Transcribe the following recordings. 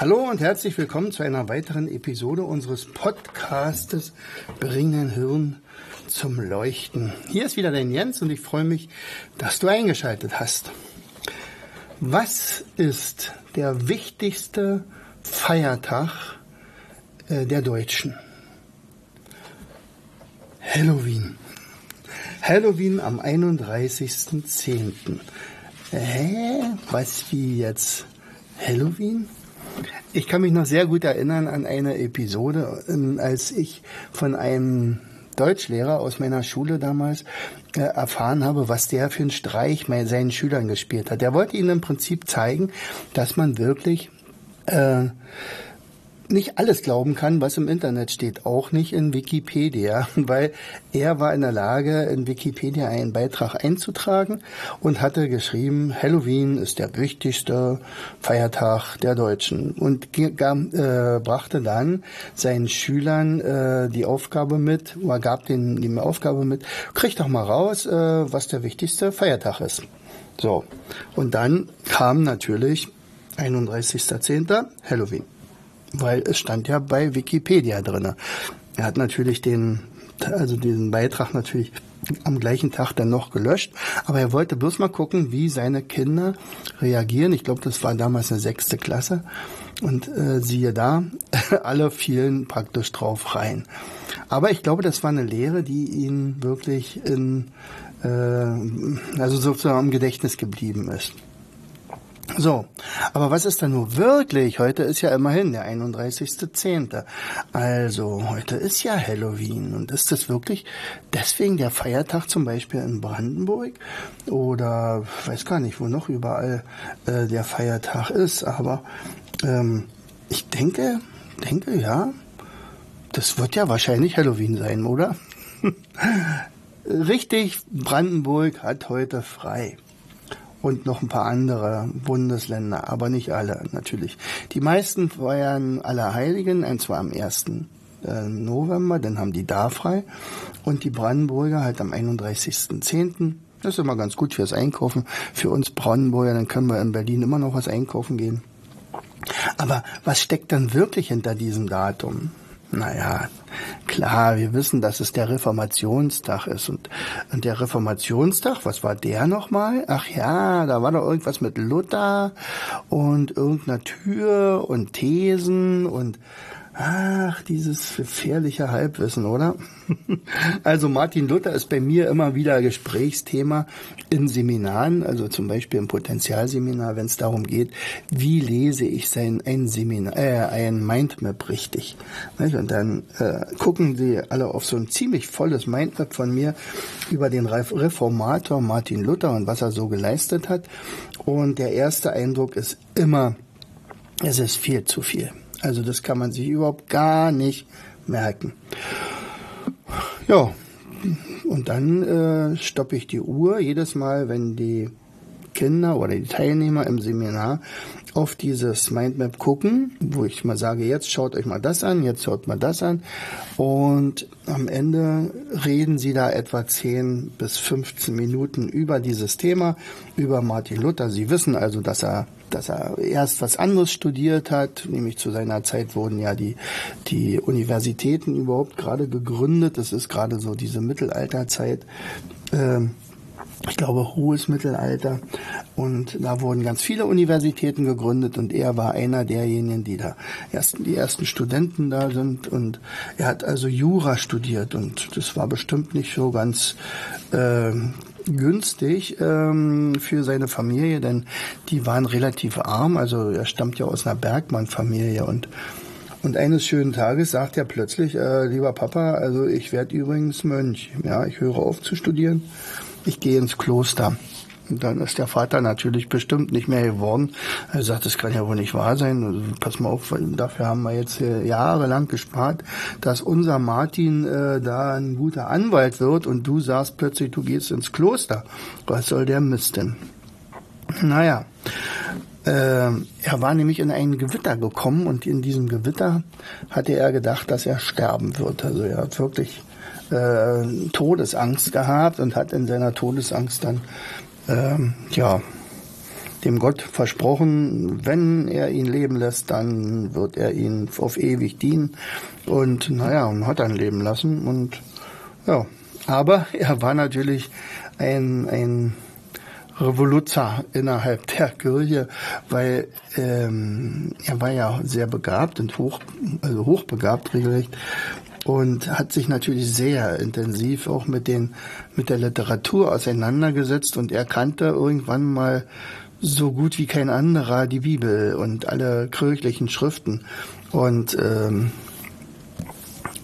Hallo und herzlich willkommen zu einer weiteren Episode unseres Podcastes Bring dein Hirn zum Leuchten. Hier ist wieder dein Jens und ich freue mich, dass du eingeschaltet hast. Was ist der wichtigste Feiertag äh, der Deutschen? Halloween. Halloween am 31.10. Hä? Was wie jetzt? Halloween? Ich kann mich noch sehr gut erinnern an eine Episode, als ich von einem Deutschlehrer aus meiner Schule damals äh, erfahren habe, was der für einen Streich bei seinen Schülern gespielt hat. Der wollte ihnen im Prinzip zeigen, dass man wirklich äh, nicht alles glauben kann, was im Internet steht, auch nicht in Wikipedia, weil er war in der Lage, in Wikipedia einen Beitrag einzutragen und hatte geschrieben, Halloween ist der wichtigste Feiertag der Deutschen und äh, brachte dann seinen Schülern äh, die Aufgabe mit, oder gab denen die Aufgabe mit, krieg doch mal raus, äh, was der wichtigste Feiertag ist. So, und dann kam natürlich 31.10. Halloween weil es stand ja bei Wikipedia drinne. Er hat natürlich den, also diesen Beitrag natürlich am gleichen Tag dann noch gelöscht, aber er wollte bloß mal gucken, wie seine Kinder reagieren. Ich glaube, das war damals eine sechste Klasse und äh, siehe da, alle fielen praktisch drauf rein. Aber ich glaube, das war eine Lehre, die ihn wirklich in, äh, also sozusagen im Gedächtnis geblieben ist. So, aber was ist denn nun wirklich? Heute ist ja immerhin der 31.10. Also, heute ist ja Halloween. Und ist das wirklich deswegen der Feiertag zum Beispiel in Brandenburg? Oder weiß gar nicht, wo noch überall äh, der Feiertag ist. Aber ähm, ich denke, denke ja, das wird ja wahrscheinlich Halloween sein, oder? Richtig, Brandenburg hat heute frei und noch ein paar andere Bundesländer, aber nicht alle natürlich. Die meisten feiern Allerheiligen, und zwar am 1. Äh, November, dann haben die da frei und die Brandenburger halt am 31.10. Das ist immer ganz gut fürs Einkaufen. Für uns Brandenburger, dann können wir in Berlin immer noch was einkaufen gehen. Aber was steckt dann wirklich hinter diesem Datum? Naja, klar, wir wissen, dass es der Reformationstag ist. Und, und der Reformationstag, was war der nochmal? Ach ja, da war doch irgendwas mit Luther und irgendeiner Tür und Thesen und Ach, dieses gefährliche Halbwissen, oder? Also Martin Luther ist bei mir immer wieder Gesprächsthema in Seminaren, also zum Beispiel im Potenzialseminar, wenn es darum geht, wie lese ich sein ein Seminar, äh, ein Mindmap richtig. Und dann äh, gucken sie alle auf so ein ziemlich volles Mindmap von mir über den Reformator Martin Luther und was er so geleistet hat. Und der erste Eindruck ist immer, es ist viel zu viel. Also das kann man sich überhaupt gar nicht merken. Ja, und dann äh, stoppe ich die Uhr jedes Mal, wenn die Kinder oder die Teilnehmer im Seminar auf dieses Mindmap gucken, wo ich mal sage, jetzt schaut euch mal das an, jetzt schaut mal das an. Und am Ende reden sie da etwa 10 bis 15 Minuten über dieses Thema, über Martin Luther. Sie wissen also, dass er dass er erst was anderes studiert hat, nämlich zu seiner Zeit wurden ja die, die Universitäten überhaupt gerade gegründet. Das ist gerade so diese Mittelalterzeit. Ähm, ich glaube, hohes Mittelalter. Und da wurden ganz viele Universitäten gegründet und er war einer derjenigen, die da ersten, die ersten Studenten da sind. Und er hat also Jura studiert und das war bestimmt nicht so ganz äh, günstig ähm, für seine Familie, denn die waren relativ arm. Also er stammt ja aus einer Bergmann-Familie und und eines schönen Tages sagt er plötzlich, äh, lieber Papa, also ich werde übrigens Mönch. Ja, ich höre auf zu studieren ich gehe ins Kloster. Dann ist der Vater natürlich bestimmt nicht mehr geworden. Er sagt, das kann ja wohl nicht wahr sein. Also, pass mal auf, dafür haben wir jetzt jahrelang gespart, dass unser Martin äh, da ein guter Anwalt wird und du sagst plötzlich, du gehst ins Kloster. Was soll der Mist denn? Naja, äh, er war nämlich in ein Gewitter gekommen und in diesem Gewitter hatte er gedacht, dass er sterben wird. Also er hat wirklich äh, Todesangst gehabt und hat in seiner Todesangst dann ähm, ja dem Gott versprochen, wenn er ihn leben lässt, dann wird er ihn auf ewig dienen. Und naja, und hat dann leben lassen. Und ja, aber er war natürlich ein, ein Revoluzer innerhalb der Kirche, weil ähm, er war ja sehr begabt und hoch, also hochbegabt regelrecht und hat sich natürlich sehr intensiv auch mit den mit der Literatur auseinandergesetzt und er kannte irgendwann mal so gut wie kein anderer die Bibel und alle kirchlichen Schriften und ähm,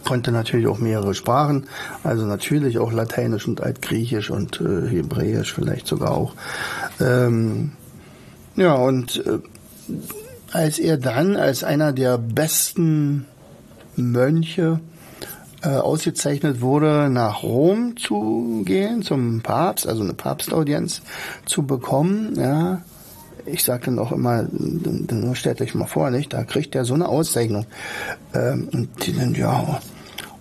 konnte natürlich auch mehrere Sprachen, also natürlich auch Lateinisch und Altgriechisch und äh, Hebräisch vielleicht sogar auch. Ähm, ja, und äh, als er dann als einer der besten Mönche äh, ausgezeichnet wurde, nach Rom zu gehen, zum Papst, also eine Papstaudienz zu bekommen, ja, ich sage dann auch immer, nur stellt euch mal vor, nicht, da kriegt er so eine Auszeichnung. Ähm, und die dann, ja,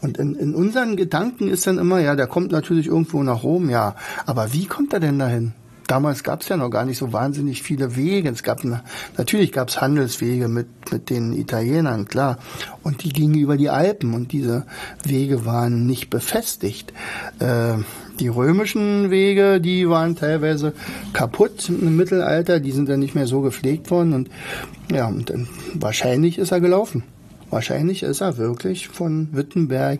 und in, in unseren Gedanken ist dann immer, ja, der kommt natürlich irgendwo nach Rom, ja. Aber wie kommt er denn dahin? Damals gab es ja noch gar nicht so wahnsinnig viele Wege. Es gab natürlich gab es Handelswege mit mit den Italienern, klar, und die gingen über die Alpen und diese Wege waren nicht befestigt. Äh, die römischen Wege, die waren teilweise kaputt im Mittelalter, die sind dann nicht mehr so gepflegt worden und ja, und dann wahrscheinlich ist er gelaufen. Wahrscheinlich ist er wirklich von Wittenberg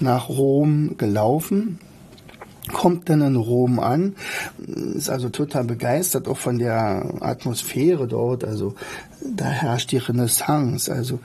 nach Rom gelaufen, kommt dann in Rom an, ist also total begeistert auch von der Atmosphäre dort, also da herrscht die Renaissance, also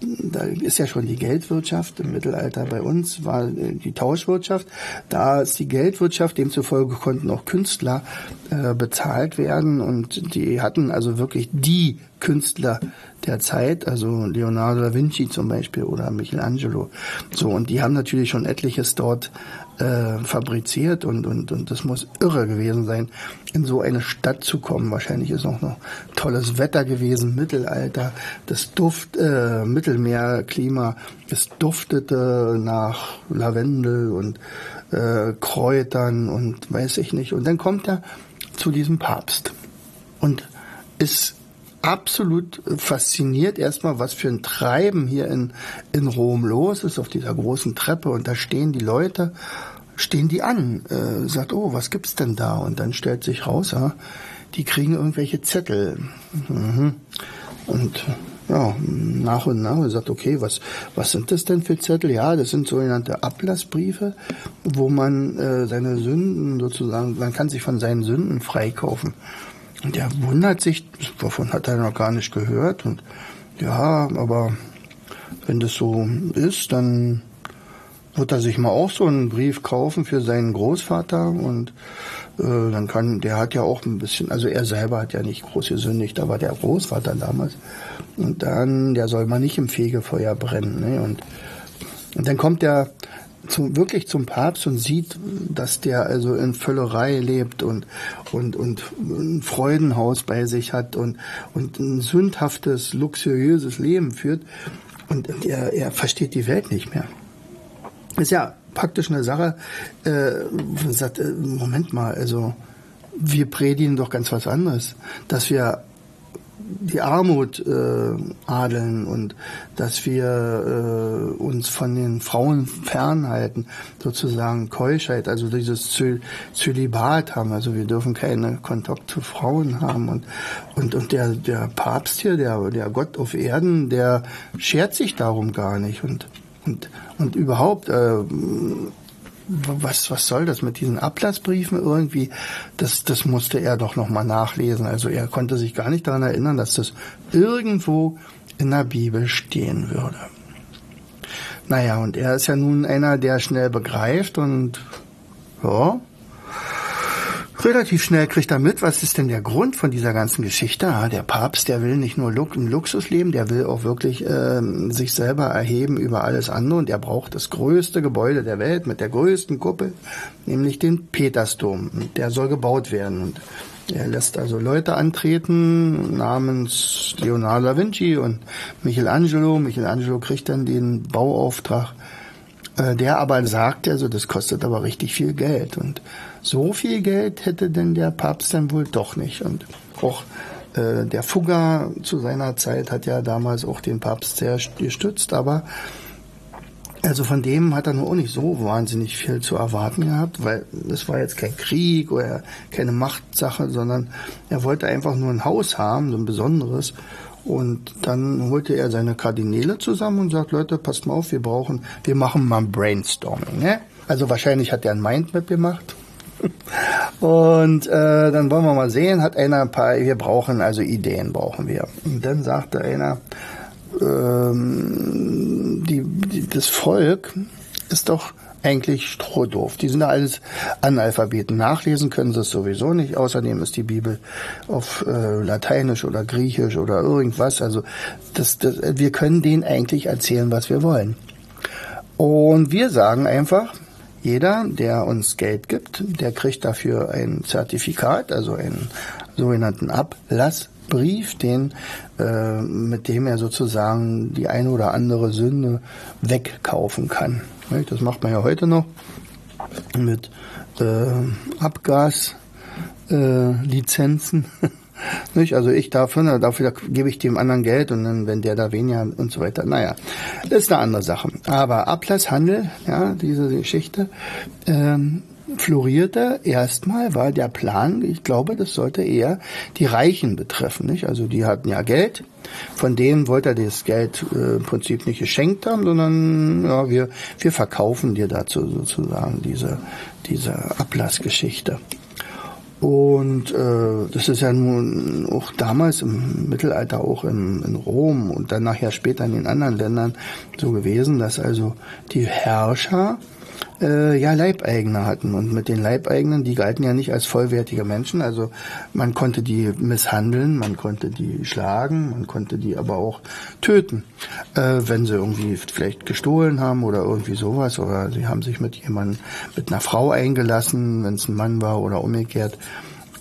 da ist ja schon die Geldwirtschaft im Mittelalter bei uns war die Tauschwirtschaft, da ist die Geldwirtschaft, demzufolge konnten auch Künstler äh, bezahlt werden. Und die hatten also wirklich die Künstler der Zeit, also Leonardo da Vinci zum Beispiel oder Michelangelo. So, und die haben natürlich schon etliches dort äh, fabriziert und, und, und das muss irre gewesen sein, in so eine Stadt zu kommen. Wahrscheinlich ist auch noch tolles Wetter gewesen, Mittelalter, das Duft, äh, Mittelmeerklima, es duftete nach Lavendel und äh, Kräutern und weiß ich nicht. Und dann kommt er zu diesem Papst und ist absolut fasziniert erstmal, was für ein Treiben hier in, in Rom los ist auf dieser großen Treppe und da stehen die Leute, stehen die an, äh, sagt, oh, was gibt's denn da? Und dann stellt sich raus, ja, die kriegen irgendwelche Zettel. Mhm. Und ja, nach und nach sagt, okay, was, was sind das denn für Zettel? Ja, das sind sogenannte Ablassbriefe, wo man äh, seine Sünden sozusagen, man kann sich von seinen Sünden freikaufen. Und der wundert sich, davon hat er noch gar nicht gehört. Und ja, aber wenn das so ist, dann wird er sich mal auch so einen Brief kaufen für seinen Großvater und äh, dann kann, der hat ja auch ein bisschen, also er selber hat ja nicht groß gesündigt, aber der Großvater damals. Und dann, der soll mal nicht im Fegefeuer brennen. Ne? Und, und dann kommt der zum, wirklich zum Papst und sieht, dass der also in Völlerei lebt und, und, und ein Freudenhaus bei sich hat und, und ein sündhaftes, luxuriöses Leben führt. Und, er, er versteht die Welt nicht mehr. Ist ja praktisch eine Sache, äh, sagt, äh, Moment mal, also wir predigen doch ganz was anderes, dass wir die Armut äh, adeln und dass wir äh, uns von den Frauen fernhalten, sozusagen Keuschheit, also dieses Zö Zölibat haben, also wir dürfen keine Kontakt zu Frauen haben. Und und und der der Papst hier, der der Gott auf Erden, der schert sich darum gar nicht. Und und und überhaupt äh, was, was soll das mit diesen Ablassbriefen irgendwie? Das, das musste er doch nochmal nachlesen. Also er konnte sich gar nicht daran erinnern, dass das irgendwo in der Bibel stehen würde. Naja, und er ist ja nun einer, der schnell begreift und ja, Relativ schnell kriegt er mit, was ist denn der Grund von dieser ganzen Geschichte. Ja, der Papst, der will nicht nur ein Luxusleben, der will auch wirklich äh, sich selber erheben über alles andere und er braucht das größte Gebäude der Welt mit der größten Kuppel, nämlich den Petersdom. Der soll gebaut werden und er lässt also Leute antreten namens Leonardo da Vinci und Michelangelo. Michelangelo kriegt dann den Bauauftrag. Äh, der aber sagt, also das kostet aber richtig viel Geld und so viel Geld hätte denn der Papst dann wohl doch nicht. Und auch äh, der Fugger zu seiner Zeit hat ja damals auch den Papst sehr gestützt, aber also von dem hat er nur auch nicht so wahnsinnig viel zu erwarten gehabt, weil es war jetzt kein Krieg oder keine Machtsache, sondern er wollte einfach nur ein Haus haben, so ein besonderes. Und dann holte er seine Kardinäle zusammen und sagt, Leute, passt mal auf, wir brauchen, wir machen mal ein Brainstorming. Ne? Also wahrscheinlich hat er ein Mindmap gemacht und äh, dann wollen wir mal sehen, hat einer ein paar, wir brauchen also Ideen, brauchen wir. Und dann sagte einer, ähm, die, die, das Volk ist doch eigentlich strohdoof. Die sind da alles Analphabeten. Nachlesen können sie es sowieso nicht. Außerdem ist die Bibel auf äh, Lateinisch oder Griechisch oder irgendwas. Also das, das, wir können denen eigentlich erzählen, was wir wollen. Und wir sagen einfach, jeder, der uns Geld gibt, der kriegt dafür ein Zertifikat, also einen sogenannten Ablassbrief, den, äh, mit dem er sozusagen die eine oder andere Sünde wegkaufen kann. Das macht man ja heute noch mit äh, Abgaslizenzen. Äh, Nicht? Also ich dafür, ne, dafür gebe ich dem anderen Geld und dann, wenn der da weniger und so weiter. Naja, das ist eine andere Sache. Aber Ablasshandel, ja, diese Geschichte, ähm, florierte erstmal, war der Plan, ich glaube, das sollte eher die Reichen betreffen. Nicht? Also die hatten ja Geld, von denen wollte er das Geld äh, im Prinzip nicht geschenkt haben, sondern ja, wir, wir verkaufen dir dazu sozusagen diese, diese Ablassgeschichte. Und äh, das ist ja nun auch damals im Mittelalter auch in, in Rom und dann nachher später in den anderen Ländern so gewesen, dass also die Herrscher äh, ja Leibeigene hatten. Und mit den Leibeigenen, die galten ja nicht als vollwertige Menschen. Also man konnte die misshandeln, man konnte die schlagen, man konnte die aber auch töten, äh, wenn sie irgendwie vielleicht gestohlen haben oder irgendwie sowas. Oder sie haben sich mit jemandem, mit einer Frau eingelassen, wenn es ein Mann war oder umgekehrt.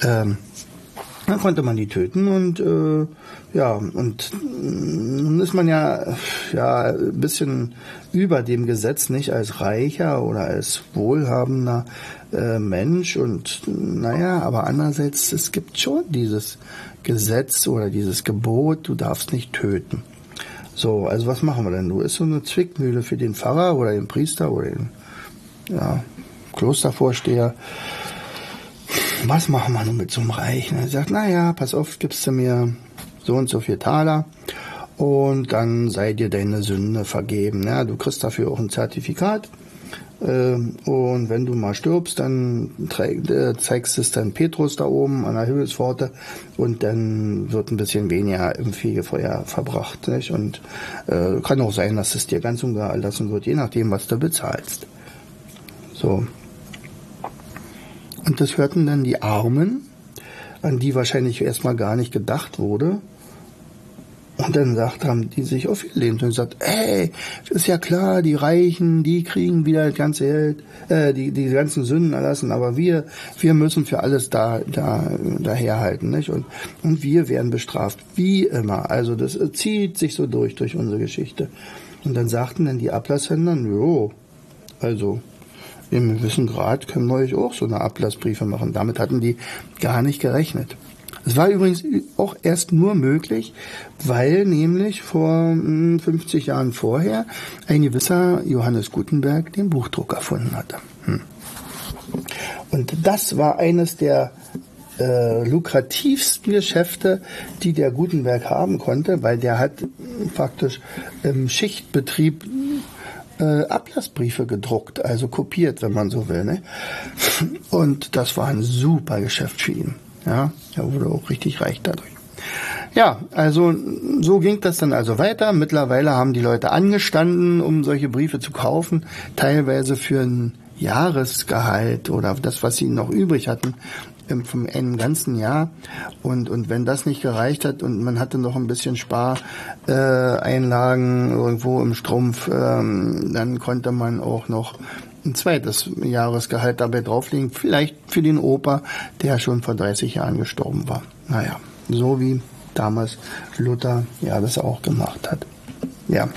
Ähm, dann konnte man die töten und äh, ja, und nun ist man ja, ja ein bisschen über dem Gesetz, nicht als reicher oder als wohlhabender äh, Mensch. Und naja, aber andererseits, es gibt schon dieses Gesetz oder dieses Gebot, du darfst nicht töten. So, also was machen wir denn? Du ist so eine Zwickmühle für den Pfarrer oder den Priester oder den ja, Klostervorsteher was machen wir nun mit so einem Reichen? Er sagt, naja, pass auf, gibst du mir so und so viel Taler und dann sei dir deine Sünde vergeben. Ja, du kriegst dafür auch ein Zertifikat. Ähm, und wenn du mal stirbst, dann äh, zeigst du es dann Petrus da oben an der Himmelspforte und dann wird ein bisschen weniger im Fegefeuer verbracht. Nicht? Und äh, kann auch sein, dass es dir ganz und gar erlassen wird, je nachdem, was du bezahlst. So, und das hörten dann die Armen, an die wahrscheinlich erstmal gar nicht gedacht wurde. Und dann sagt, haben die sich aufgelehnt und gesagt, ey, ist ja klar, die Reichen, die kriegen wieder das ganze Geld, äh, die, die ganzen Sünden erlassen, aber wir, wir müssen für alles da, da, daherhalten, nicht? Und, und wir werden bestraft. Wie immer. Also das zieht sich so durch, durch unsere Geschichte. Und dann sagten dann die Ablasshändler, jo, also, im gewissen Grad können wir euch auch so eine Ablassbriefe machen. Damit hatten die gar nicht gerechnet. Es war übrigens auch erst nur möglich, weil nämlich vor 50 hm, Jahren vorher ein gewisser Johannes Gutenberg den Buchdruck erfunden hatte. Hm. Und das war eines der äh, lukrativsten Geschäfte, die der Gutenberg haben konnte, weil der hat faktisch im Schichtbetrieb äh, Ablassbriefe gedruckt, also kopiert, wenn man so will. Ne? Und das war ein super Geschäft für ihn. Ja, er wurde auch richtig reich dadurch. Ja, also so ging das dann also weiter. Mittlerweile haben die Leute angestanden, um solche Briefe zu kaufen, teilweise für ein Jahresgehalt oder das, was sie noch übrig hatten, im, vom einem ganzen Jahr. Und, und wenn das nicht gereicht hat und man hatte noch ein bisschen Spareinlagen äh, irgendwo im Strumpf, ähm, dann konnte man auch noch ein zweites Jahresgehalt dabei drauflegen. Vielleicht für den Opa, der schon vor 30 Jahren gestorben war. Naja, so wie damals Luther ja das auch gemacht hat. Ja.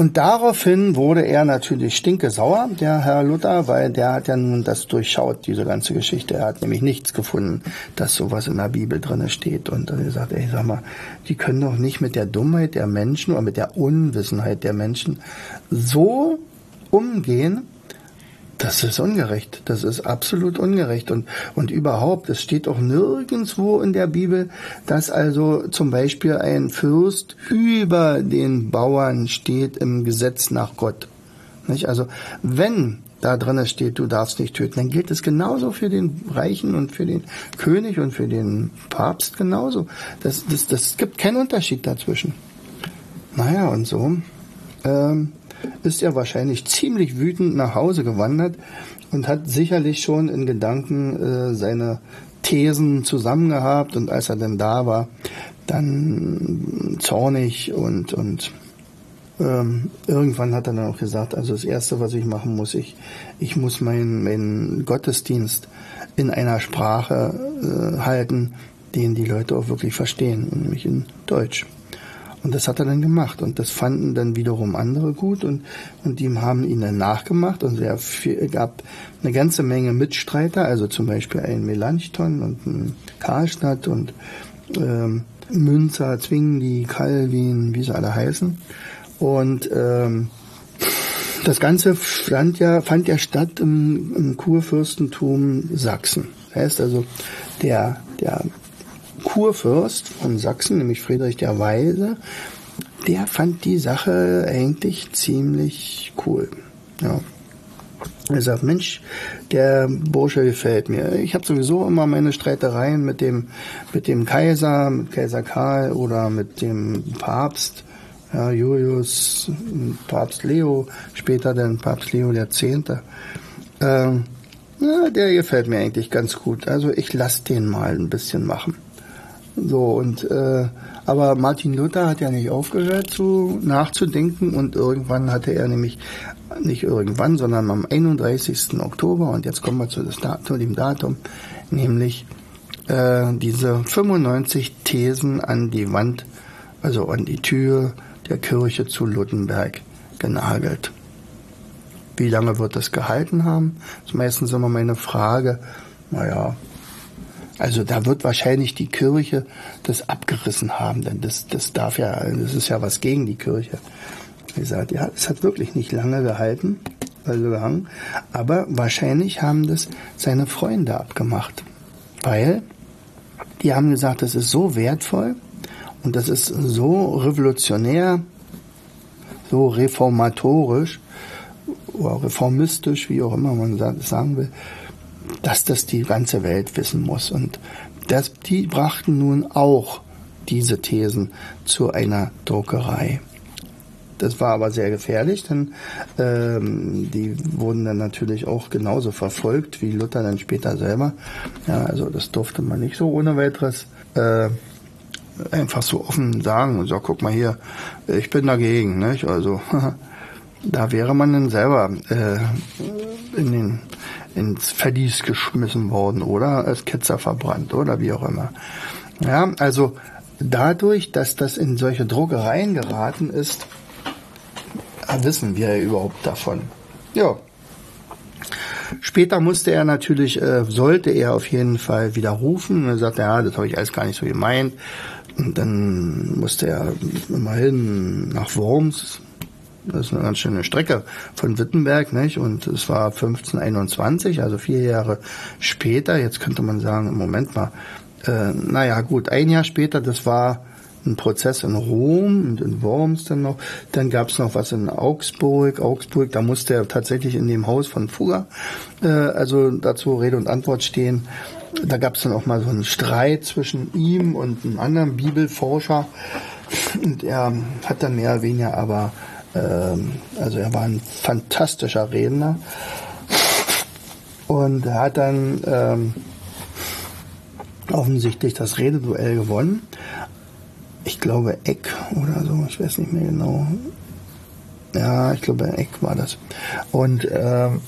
Und daraufhin wurde er natürlich stinkesauer, der Herr Luther, weil der hat ja nun das durchschaut, diese ganze Geschichte. Er hat nämlich nichts gefunden, dass sowas in der Bibel drinne steht. Und er sagt, ey, sag mal, die können doch nicht mit der Dummheit der Menschen oder mit der Unwissenheit der Menschen so umgehen, das ist ungerecht. Das ist absolut ungerecht. Und, und überhaupt, es steht auch nirgendwo in der Bibel, dass also zum Beispiel ein Fürst über den Bauern steht im Gesetz nach Gott. Nicht? Also, wenn da drin steht, du darfst nicht töten, dann gilt es genauso für den Reichen und für den König und für den Papst genauso. Das, das, das gibt keinen Unterschied dazwischen. Naja, und so. Ähm, ist er wahrscheinlich ziemlich wütend nach Hause gewandert und hat sicherlich schon in Gedanken äh, seine Thesen zusammengehabt und als er dann da war, dann zornig und, und ähm, irgendwann hat er dann auch gesagt, also das Erste, was ich machen muss, ich, ich muss meinen mein Gottesdienst in einer Sprache äh, halten, den die Leute auch wirklich verstehen, nämlich in Deutsch. Und das hat er dann gemacht. Und das fanden dann wiederum andere gut und, und die haben ihn dann nachgemacht. Und es gab eine ganze Menge Mitstreiter, also zum Beispiel ein Melanchthon und ein Karlstadt und ähm, Münzer, Zwingli, Calvin, wie sie alle heißen. Und ähm, das Ganze fand ja, fand ja statt im, im Kurfürstentum Sachsen. Das heißt also, der, der Kurfürst von Sachsen, nämlich Friedrich der Weise, der fand die Sache eigentlich ziemlich cool. Ja. Er sagt, Mensch, der Bursche gefällt mir. Ich habe sowieso immer meine Streitereien mit dem, mit dem Kaiser, mit Kaiser Karl oder mit dem Papst, ja, Julius, Papst Leo, später dann Papst Leo der Zehnte. Ähm, ja, der gefällt mir eigentlich ganz gut. Also ich lasse den mal ein bisschen machen. So, und äh, aber Martin Luther hat ja nicht aufgehört zu nachzudenken und irgendwann hatte er nämlich, nicht irgendwann, sondern am 31. Oktober, und jetzt kommen wir zu, Datum, dem Datum, nämlich äh, diese 95 Thesen an die Wand, also an die Tür der Kirche zu Luttenberg genagelt. Wie lange wird das gehalten haben? Das ist meistens immer meine Frage. Naja, also da wird wahrscheinlich die Kirche das abgerissen haben, denn das, das darf ja, das ist ja was gegen die Kirche. Wie gesagt, ja, es hat wirklich nicht lange gehalten, also gehangen, aber wahrscheinlich haben das seine Freunde abgemacht, weil die haben gesagt, das ist so wertvoll und das ist so revolutionär, so reformatorisch oder reformistisch, wie auch immer man sagen will, dass das die ganze Welt wissen muss. Und das, die brachten nun auch diese Thesen zu einer Druckerei. Das war aber sehr gefährlich, denn ähm, die wurden dann natürlich auch genauso verfolgt wie Luther dann später selber. Ja, also das durfte man nicht so ohne weiteres äh, einfach so offen sagen. So, guck mal hier, ich bin dagegen. Nicht? Also da wäre man dann selber äh, in den ins Verlies geschmissen worden oder als Ketzer verbrannt oder wie auch immer. Ja, also dadurch, dass das in solche Druckereien geraten ist, wissen wir überhaupt davon. Ja. Später musste er natürlich, äh, sollte er auf jeden Fall widerrufen. Er sagte, ja, das habe ich alles gar nicht so gemeint. Und dann musste er immerhin nach Worms, das ist eine ganz schöne Strecke von Wittenberg, nicht? Und es war 1521, also vier Jahre später. Jetzt könnte man sagen, im Moment mal, äh, naja, gut, ein Jahr später, das war ein Prozess in Rom und in Worms dann noch. Dann gab es noch was in Augsburg. Augsburg, da musste er tatsächlich in dem Haus von Fugger, äh, also dazu Rede und Antwort stehen. Da gab es dann auch mal so einen Streit zwischen ihm und einem anderen Bibelforscher. Und er hat dann mehr oder weniger aber also er war ein fantastischer Redner. und hat dann ähm, offensichtlich das Rededuell gewonnen. Ich glaube Eck oder so, ich weiß nicht mehr genau. Ja, ich glaube Eck war das. Und ähm,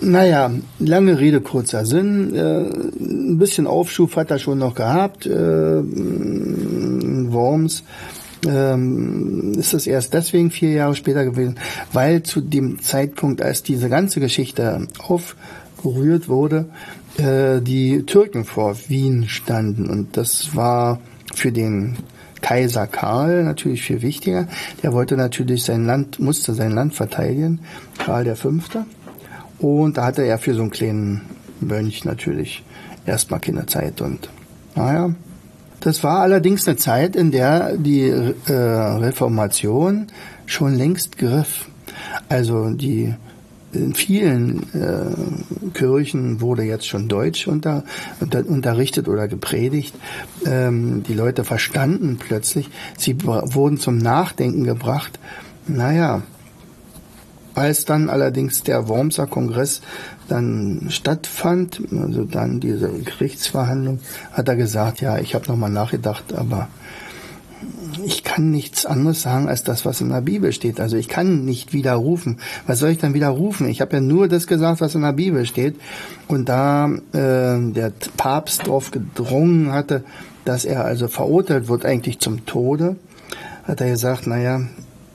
naja, lange Rede, kurzer Sinn. Äh, ein bisschen Aufschub hat er schon noch gehabt. Äh, Worms ähm, ist es erst deswegen vier Jahre später gewesen, weil zu dem Zeitpunkt, als diese ganze Geschichte aufgerührt wurde, äh, die Türken vor Wien standen. Und das war für den Kaiser Karl natürlich viel wichtiger. Der wollte natürlich sein Land, musste sein Land verteidigen. Karl Fünfte. Und da hatte er für so einen kleinen Mönch natürlich erstmal keine Zeit. Und naja, das war allerdings eine Zeit, in der die äh, Reformation schon längst griff. Also die in vielen äh, Kirchen wurde jetzt schon Deutsch unter, unter, unterrichtet oder gepredigt. Ähm, die Leute verstanden plötzlich, sie wurden zum Nachdenken gebracht. Naja, als dann allerdings der Wormser Kongress dann stattfand, also dann diese Gerichtsverhandlung, hat er gesagt, ja, ich habe nochmal nachgedacht, aber ich kann nichts anderes sagen als das, was in der Bibel steht. Also ich kann nicht widerrufen. Was soll ich dann widerrufen? Ich habe ja nur das gesagt, was in der Bibel steht. Und da äh, der Papst darauf gedrungen hatte, dass er also verurteilt wird eigentlich zum Tode, hat er gesagt, naja,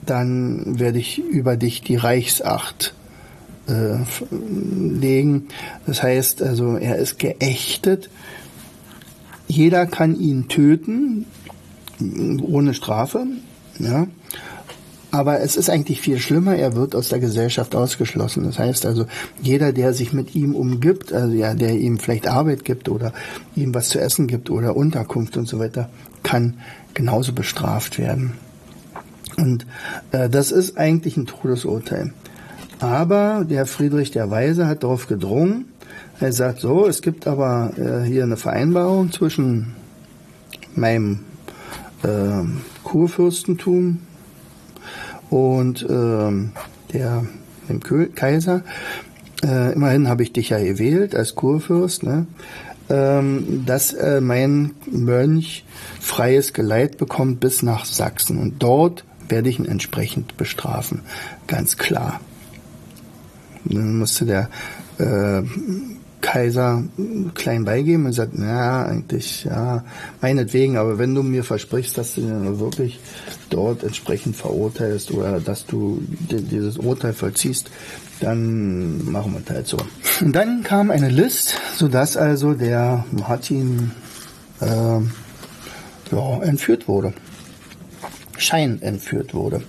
dann werde ich über dich die Reichsacht äh, legen. Das heißt also, er ist geächtet. Jeder kann ihn töten, ohne Strafe. Ja. Aber es ist eigentlich viel schlimmer, er wird aus der Gesellschaft ausgeschlossen. Das heißt also, jeder, der sich mit ihm umgibt, also ja, der ihm vielleicht Arbeit gibt oder ihm was zu essen gibt oder Unterkunft und so weiter, kann genauso bestraft werden. Und äh, das ist eigentlich ein Todesurteil. Aber der Friedrich der Weise hat darauf gedrungen. Er sagt so, es gibt aber äh, hier eine Vereinbarung zwischen meinem äh, Kurfürstentum und äh, der, dem Kaiser. Äh, immerhin habe ich dich ja gewählt als Kurfürst, ne? ähm, dass äh, mein Mönch freies Geleit bekommt bis nach Sachsen. Und dort werde ich ihn entsprechend bestrafen. Ganz klar. Dann musste der äh, Kaiser klein beigeben und sagt, na, eigentlich, ja, meinetwegen, aber wenn du mir versprichst, dass du ihn wirklich dort entsprechend verurteilst oder dass du dieses Urteil vollziehst, dann machen wir es halt so. Und dann kam eine List, sodass also der Martin äh, ja, entführt wurde. Schein entführt wurde.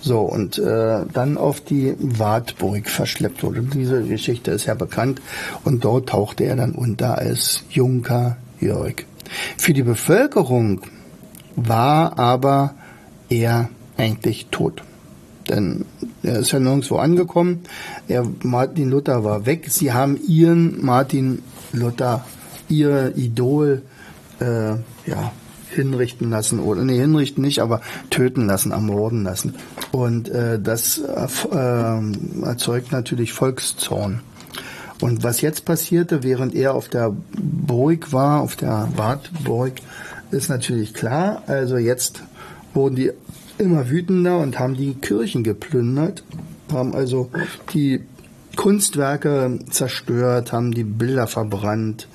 So, und äh, dann auf die Wartburg verschleppt wurde. Diese Geschichte ist ja bekannt. Und dort tauchte er dann unter als Junker Jörg. Für die Bevölkerung war aber er eigentlich tot. Denn er ist ja nirgendwo angekommen. Er, Martin Luther war weg. Sie haben ihren Martin Luther, ihr Idol, äh, ja, hinrichten lassen oder nee hinrichten nicht, aber töten lassen, ermorden lassen. Und äh, das äh, erzeugt natürlich Volkszorn. Und was jetzt passierte, während er auf der Burg war, auf der Wartburg, ist natürlich klar. Also jetzt wurden die immer wütender und haben die Kirchen geplündert, haben also die Kunstwerke zerstört, haben die Bilder verbrannt,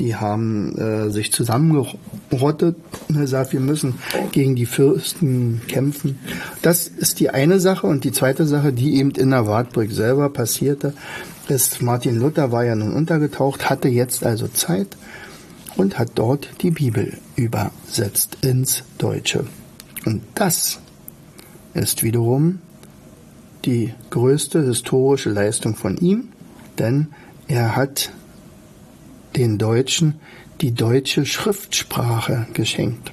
die haben äh, sich zusammengerottet und gesagt, wir müssen gegen die Fürsten kämpfen. Das ist die eine Sache. Und die zweite Sache, die eben in der Wartburg selber passierte, ist, Martin Luther war ja nun untergetaucht, hatte jetzt also Zeit und hat dort die Bibel übersetzt ins Deutsche. Und das ist wiederum die größte historische Leistung von ihm, denn er hat den Deutschen die deutsche Schriftsprache geschenkt.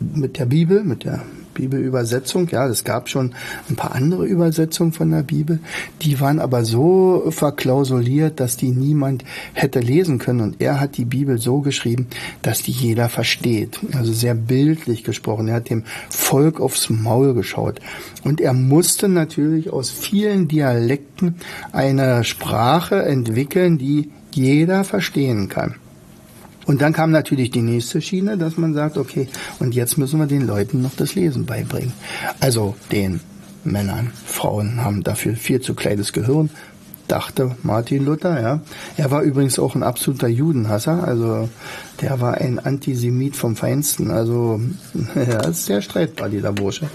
Mit der Bibel, mit der Bibelübersetzung. Ja, es gab schon ein paar andere Übersetzungen von der Bibel. Die waren aber so verklausuliert, dass die niemand hätte lesen können. Und er hat die Bibel so geschrieben, dass die jeder versteht. Also sehr bildlich gesprochen. Er hat dem Volk aufs Maul geschaut. Und er musste natürlich aus vielen Dialekten eine Sprache entwickeln, die jeder verstehen kann. Und dann kam natürlich die nächste Schiene, dass man sagt, okay, und jetzt müssen wir den Leuten noch das Lesen beibringen. Also den Männern, Frauen haben dafür viel zu kleines Gehirn, dachte Martin Luther, ja. Er war übrigens auch ein absoluter Judenhasser, also der war ein Antisemit vom Feinsten, also er ist sehr streitbar, dieser Bursche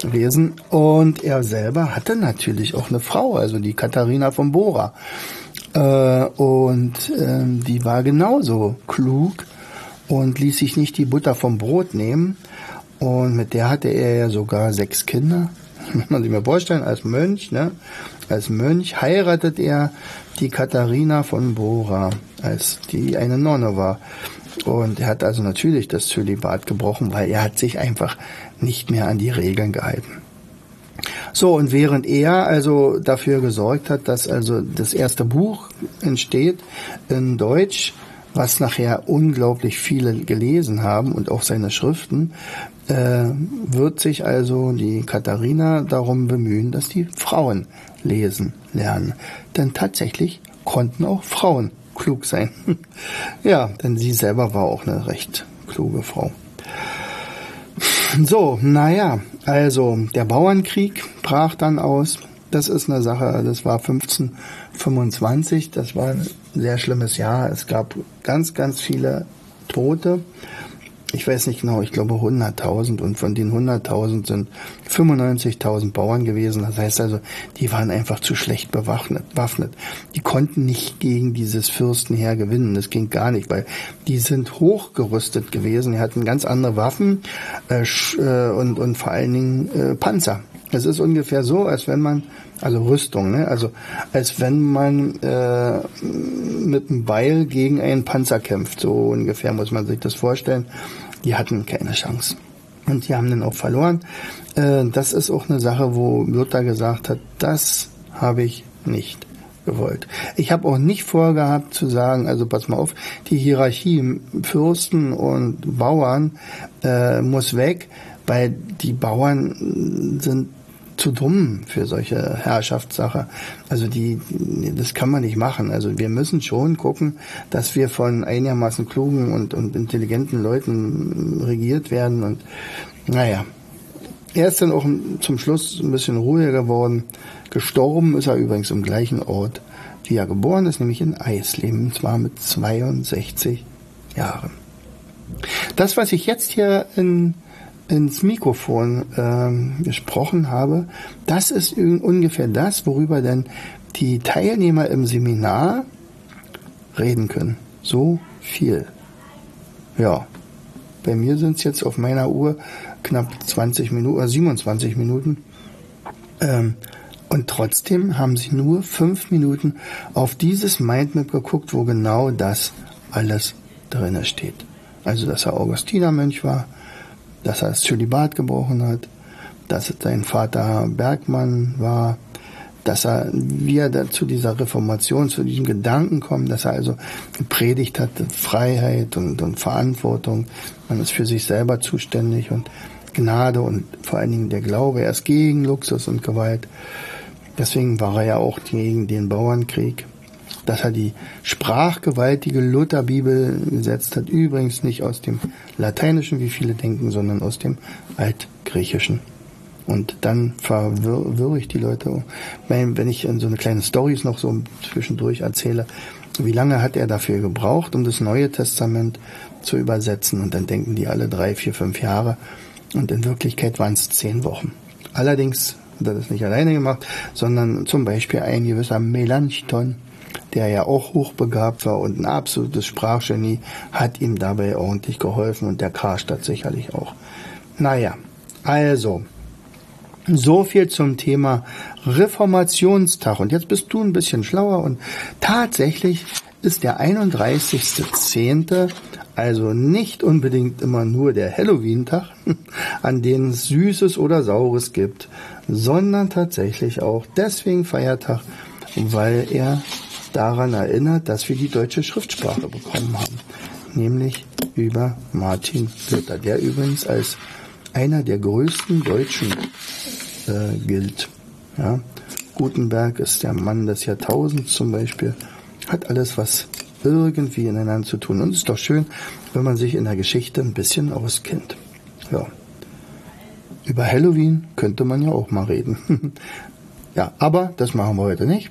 gewesen. Und er selber hatte natürlich auch eine Frau, also die Katharina von Bora. Äh, und ähm, die war genauso klug und ließ sich nicht die Butter vom Brot nehmen. Und mit der hatte er ja sogar sechs Kinder. Muss man sich mal vorstellen, als Mönch, ne? Als Mönch heiratet er die Katharina von Bora, als die eine Nonne war. Und er hat also natürlich das Zölibat gebrochen, weil er hat sich einfach nicht mehr an die Regeln gehalten. So, und während er also dafür gesorgt hat, dass also das erste Buch entsteht in Deutsch, was nachher unglaublich viele gelesen haben und auch seine Schriften, äh, wird sich also die Katharina darum bemühen, dass die Frauen lesen lernen. Denn tatsächlich konnten auch Frauen klug sein. ja, denn sie selber war auch eine recht kluge Frau. So, naja, also der Bauernkrieg brach dann aus. Das ist eine Sache, das war 1525, das war ein sehr schlimmes Jahr. Es gab ganz, ganz viele Tote ich weiß nicht genau, ich glaube 100.000 und von den 100.000 sind 95.000 Bauern gewesen. Das heißt also, die waren einfach zu schlecht bewaffnet. Waffnet. Die konnten nicht gegen dieses Fürstenheer gewinnen. Das ging gar nicht, weil die sind hochgerüstet gewesen. Die hatten ganz andere Waffen äh, äh, und, und vor allen Dingen äh, Panzer. Es ist ungefähr so, als wenn man, also Rüstung, ne? also als wenn man äh, mit einem Beil gegen einen Panzer kämpft. So ungefähr muss man sich das vorstellen. Die hatten keine Chance. Und die haben dann auch verloren. Äh, das ist auch eine Sache, wo Luther gesagt hat, das habe ich nicht gewollt. Ich habe auch nicht vorgehabt zu sagen, also pass mal auf, die Hierarchie Fürsten und Bauern äh, muss weg, weil die Bauern sind zu dumm für solche Herrschaftssache. Also die, das kann man nicht machen. Also wir müssen schon gucken, dass wir von einigermaßen klugen und, und intelligenten Leuten regiert werden. Und naja, er ist dann auch zum Schluss ein bisschen ruhiger geworden. Gestorben ist er übrigens im gleichen Ort, wie er geboren ist, nämlich in Eisleben, und zwar mit 62 Jahren. Das, was ich jetzt hier in ins Mikrofon ähm, gesprochen habe, das ist ungefähr das, worüber denn die Teilnehmer im Seminar reden können. So viel. Ja. Bei mir sind es jetzt auf meiner Uhr knapp 20 Minuten oder 27 Minuten. Ähm, und trotzdem haben sie nur fünf Minuten auf dieses Mindmap geguckt, wo genau das alles drinne steht. Also, dass er Augustinermönch war, dass er das Zölibat gebrochen hat, dass sein Vater Bergmann war, dass er, wie er zu dieser Reformation, zu diesem Gedanken kommt, dass er also gepredigt hat, Freiheit und, und Verantwortung, man ist für sich selber zuständig und Gnade und vor allen Dingen der Glaube, er ist gegen Luxus und Gewalt. Deswegen war er ja auch gegen den Bauernkrieg dass er die sprachgewaltige Lutherbibel gesetzt hat. Übrigens nicht aus dem Lateinischen, wie viele denken, sondern aus dem Altgriechischen. Und dann verwirre ich die Leute. Wenn ich so eine kleine Stories noch so zwischendurch erzähle, wie lange hat er dafür gebraucht, um das Neue Testament zu übersetzen? Und dann denken die alle drei, vier, fünf Jahre. Und in Wirklichkeit waren es zehn Wochen. Allerdings hat er das nicht alleine gemacht, sondern zum Beispiel ein gewisser Melanchthon, der ja auch hochbegabt war und ein absolutes Sprachgenie, hat ihm dabei ordentlich geholfen und der Karstadt sicherlich auch. Naja, also, so viel zum Thema Reformationstag. Und jetzt bist du ein bisschen schlauer und tatsächlich ist der 31.10., also nicht unbedingt immer nur der Halloween-Tag, an dem es Süßes oder Saures gibt, sondern tatsächlich auch deswegen Feiertag, weil er daran erinnert, dass wir die deutsche Schriftsprache bekommen haben, nämlich über Martin Luther, der übrigens als einer der größten Deutschen äh, gilt. Ja. Gutenberg ist der Mann des Jahrtausends zum Beispiel, hat alles, was irgendwie ineinander zu tun. Und es ist doch schön, wenn man sich in der Geschichte ein bisschen auskennt. Ja. Über Halloween könnte man ja auch mal reden. ja, aber das machen wir heute nicht.